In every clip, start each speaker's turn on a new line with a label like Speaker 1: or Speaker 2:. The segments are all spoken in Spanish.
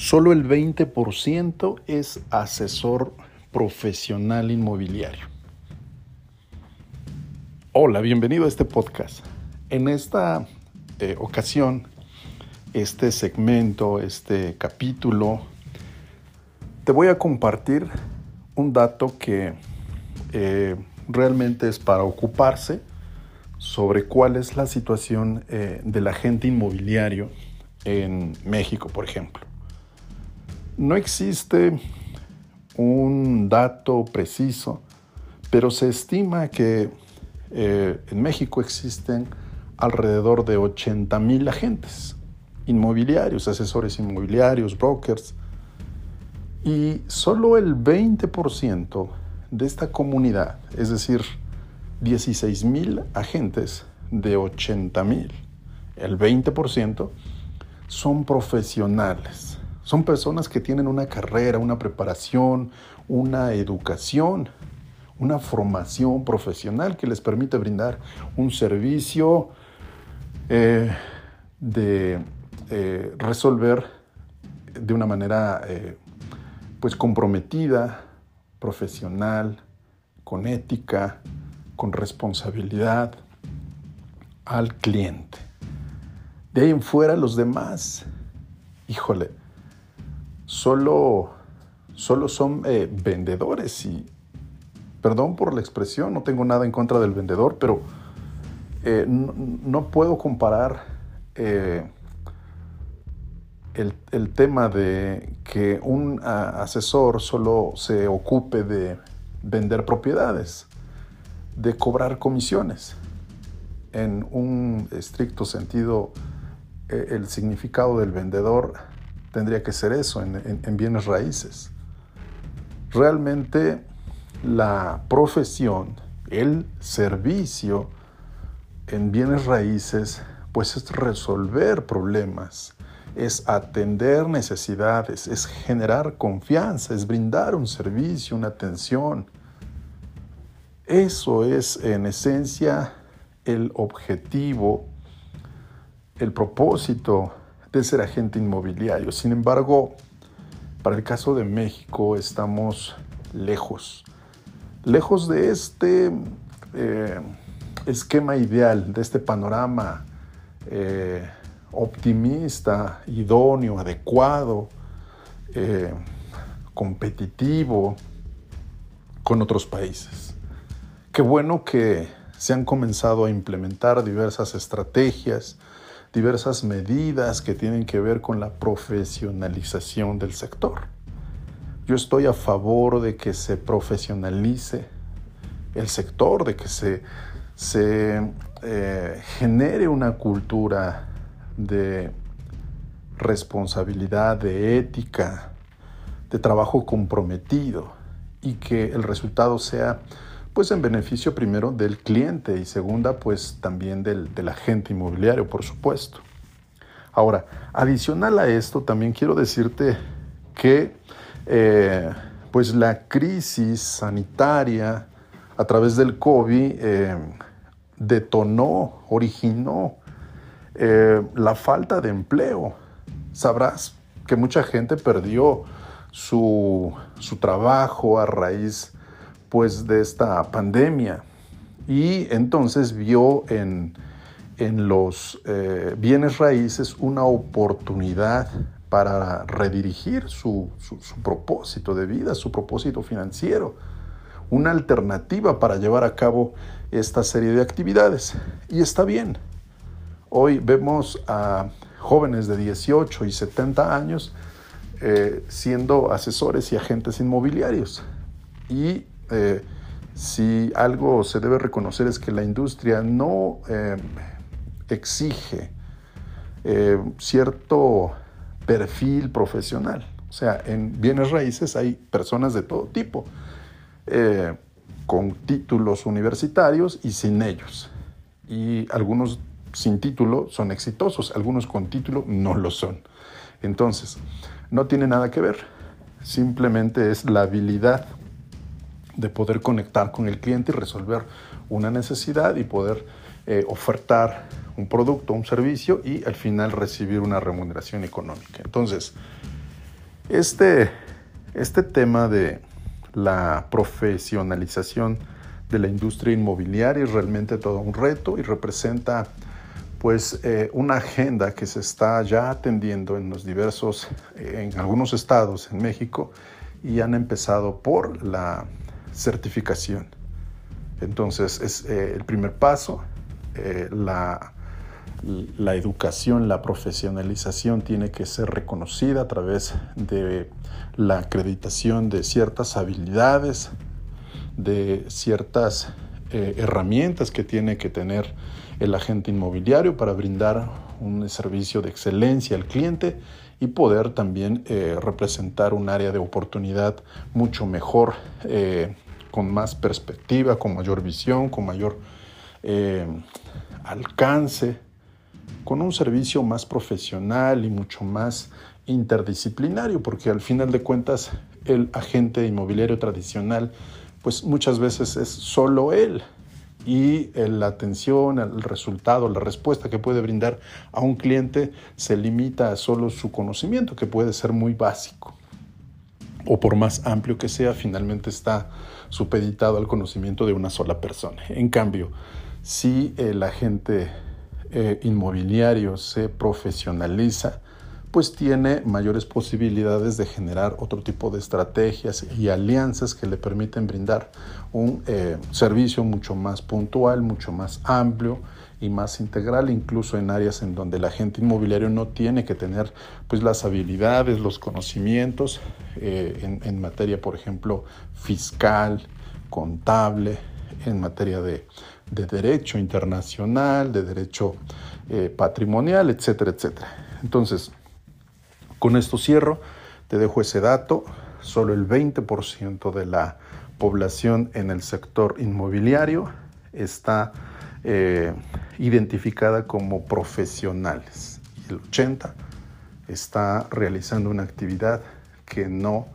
Speaker 1: Solo el 20% es asesor profesional inmobiliario. Hola, bienvenido a este podcast. En esta eh, ocasión, este segmento, este capítulo, te voy a compartir un dato que eh, realmente es para ocuparse sobre cuál es la situación eh, del agente inmobiliario en México, por ejemplo. No existe un dato preciso, pero se estima que eh, en México existen alrededor de 80 mil agentes inmobiliarios, asesores inmobiliarios, brokers, y solo el 20% de esta comunidad, es decir, 16 mil agentes de 80 mil, el 20%, son profesionales son personas que tienen una carrera, una preparación, una educación, una formación profesional que les permite brindar un servicio eh, de eh, resolver de una manera eh, pues comprometida, profesional, con ética, con responsabilidad al cliente. De ahí en fuera los demás, híjole, solo, solo son eh, vendedores y, perdón por la expresión, no tengo nada en contra del vendedor, pero eh, no, puedo comparar eh, el, el, tema de que un asesor solo se ocupe de vender propiedades, de cobrar comisiones. En un estricto sentido, el significado del vendedor tendría que ser eso en, bienes raíces. Realmente la profesión, el servicio en bienes raíces, pues es resolver problemas, es atender necesidades, es generar confianza, es brindar un servicio, una atención. Eso es en esencia el objetivo, el propósito de ser agente inmobiliario. Sin embargo, para el caso de México estamos lejos, lejos de este eh, esquema ideal, de este panorama eh, optimista, idóneo, adecuado, eh, competitivo con otros países. Qué bueno que se han comenzado a implementar diversas estrategias, diversas medidas que tienen que ver con la profesionalización del sector. Yo estoy a favor de que se profesionalice el sector, de que se, se eh, genere una cultura de responsabilidad, de ética, de trabajo comprometido y que el resultado sea pues en beneficio primero del cliente y segunda pues también del, agente inmobiliario, por supuesto. Ahora, adicional a esto, también quiero decirte que eh, pues la crisis sanitaria a través del COVID eh, detonó, originó eh, la falta de empleo. Sabrás que mucha gente perdió su, su trabajo a raíz pues de esta pandemia y entonces vio en, los eh, bienes raíces una oportunidad para redirigir su, propósito de vida, su propósito financiero, una alternativa para llevar a cabo esta serie de actividades. Y está bien. Hoy vemos a jóvenes de 18 y 70 años eh, siendo asesores y agentes inmobiliarios. Y eh, si algo se debe reconocer es que la industria no eh, exige eh, cierto perfil profesional. O sea, en bienes raíces hay personas de todo tipo, con títulos universitarios y sin ellos. Y algunos sin título son exitosos, algunos con título no lo son. Entonces, no tiene nada que ver, simplemente es la habilidad de poder conectar con el cliente y resolver una necesidad y poder eh, ofertar un producto, un servicio y al final recibir una remuneración económica. Entonces, Este, este tema de la profesionalización de la industria inmobiliaria es realmente todo un reto y representa pues eh, una agenda que se está ya atendiendo en los diversos, en algunos estados en México y han empezado por la certificación. Entonces es eh, el primer paso, eh, la, la educación, la profesionalización tiene que ser reconocida a través de la acreditación de ciertas habilidades, de ciertas eh, herramientas que tiene que tener el agente inmobiliario para brindar un servicio de excelencia al cliente y poder también eh, representar un área de oportunidad mucho mejor, eh, con más perspectiva, con mayor visión, con mayor alcance, con un servicio más profesional y mucho más interdisciplinario, porque al final de cuentas el agente inmobiliario tradicional pues muchas veces es solo él y la atención, el resultado, la respuesta que puede brindar a un cliente se limita a solo su conocimiento, que puede ser muy básico. O por más amplio que sea, finalmente está supeditado al conocimiento de una sola persona. En cambio, si el agente eh, inmobiliario se profesionaliza, pues tiene mayores posibilidades de generar otro tipo de estrategias y alianzas que le permiten brindar un eh, servicio mucho más puntual, mucho más amplio y más integral, incluso en áreas en donde el agente inmobiliario no tiene que tener pues las habilidades, los conocimientos eh, en, materia, por ejemplo, fiscal, contable, en materia de, derecho internacional, de derecho eh, patrimonial, etcétera, etcétera. Entonces, con esto cierro, te dejo ese dato, solo el 20% de la población en el sector inmobiliario está eh, identificada como profesionales. El 80% está realizando una actividad que no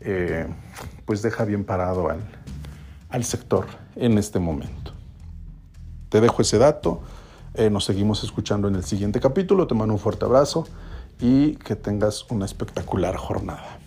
Speaker 1: eh, pues deja bien parado al, al, sector en este momento. Te dejo ese dato, eh, nos seguimos escuchando en el siguiente capítulo, te mando un fuerte abrazo y que tengas una espectacular jornada.